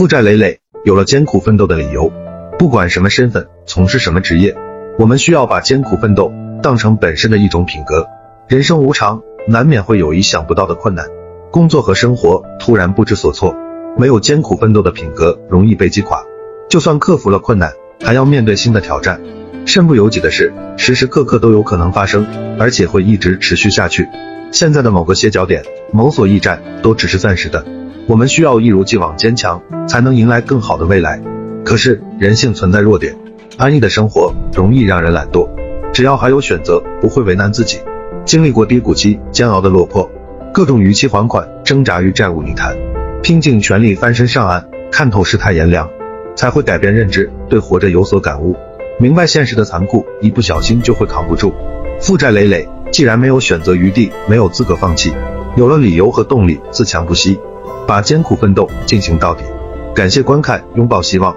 负债累累，有了艰苦奋斗的理由。不管什么身份，从事什么职业，我们需要把艰苦奋斗当成本身的一种品格。人生无常，难免会有意想不到的困难，工作和生活突然不知所措。没有艰苦奋斗的品格，容易被击垮。就算克服了困难，还要面对新的挑战。身不由己的事，时时刻刻都有可能发生，而且会一直持续下去。现在的某个歇脚点，某所驿站，都只是暂时的。我们需要一如既往坚强，才能迎来更好的未来。可是人性存在弱点，安逸的生活容易让人懒惰。只要还有选择，不会为难自己。经历过低谷期煎熬的落魄，各种逾期还款，挣扎于债务泥潭，拼尽全力翻身上岸，看透世态炎凉，才会改变认知，对活着有所感悟。明白现实的残酷，一不小心就会扛不住，负债累累。既然没有选择余地，没有资格放弃，有了理由和动力，自强不息，把艰苦奋斗进行到底。感谢观看，拥抱希望。